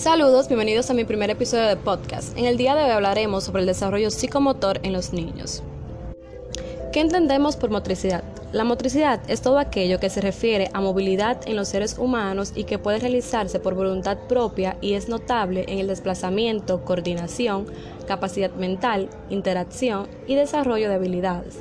Saludos, bienvenidos a mi primer episodio de podcast. En el día de hoy hablaremos sobre el desarrollo psicomotor en los niños. ¿Qué entendemos por motricidad? La motricidad es todo aquello que se refiere a movilidad en los seres humanos y que puede realizarse por voluntad propia y es notable en el desplazamiento, coordinación, capacidad mental, interacción y desarrollo de habilidades.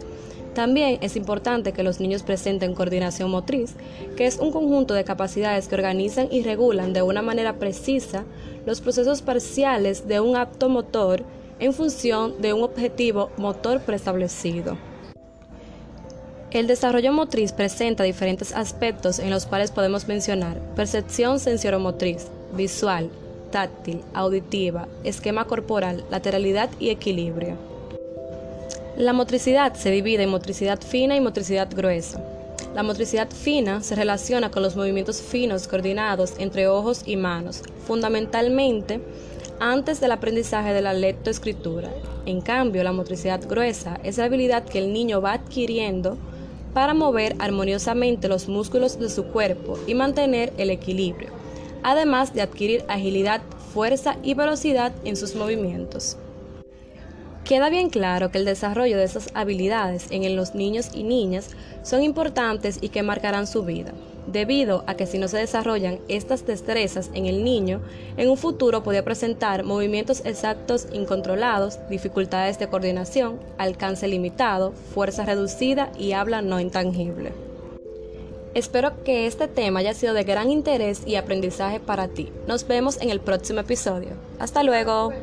También es importante que los niños presenten coordinación motriz, que es un conjunto de capacidades que organizan y regulan de una manera precisa los procesos parciales de un acto motor en función de un objetivo motor preestablecido. El desarrollo motriz presenta diferentes aspectos en los cuales podemos mencionar percepción sensoromotriz, visual, táctil, auditiva, esquema corporal, lateralidad y equilibrio. La motricidad se divide en motricidad fina y motricidad gruesa. La motricidad fina se relaciona con los movimientos finos coordinados entre ojos y manos, fundamentalmente antes del aprendizaje de la lectoescritura. En cambio, la motricidad gruesa es la habilidad que el niño va adquiriendo para mover armoniosamente los músculos de su cuerpo y mantener el equilibrio, además de adquirir agilidad, fuerza y velocidad en sus movimientos. Queda bien claro que el desarrollo de esas habilidades en los niños y niñas son importantes y que marcarán su vida, debido a que si no se desarrollan estas destrezas en el niño, en un futuro podría presentar movimientos exactos incontrolados, dificultades de coordinación, alcance limitado, fuerza reducida y habla no intangible. Espero que este tema haya sido de gran interés y aprendizaje para ti. Nos vemos en el próximo episodio. Hasta luego.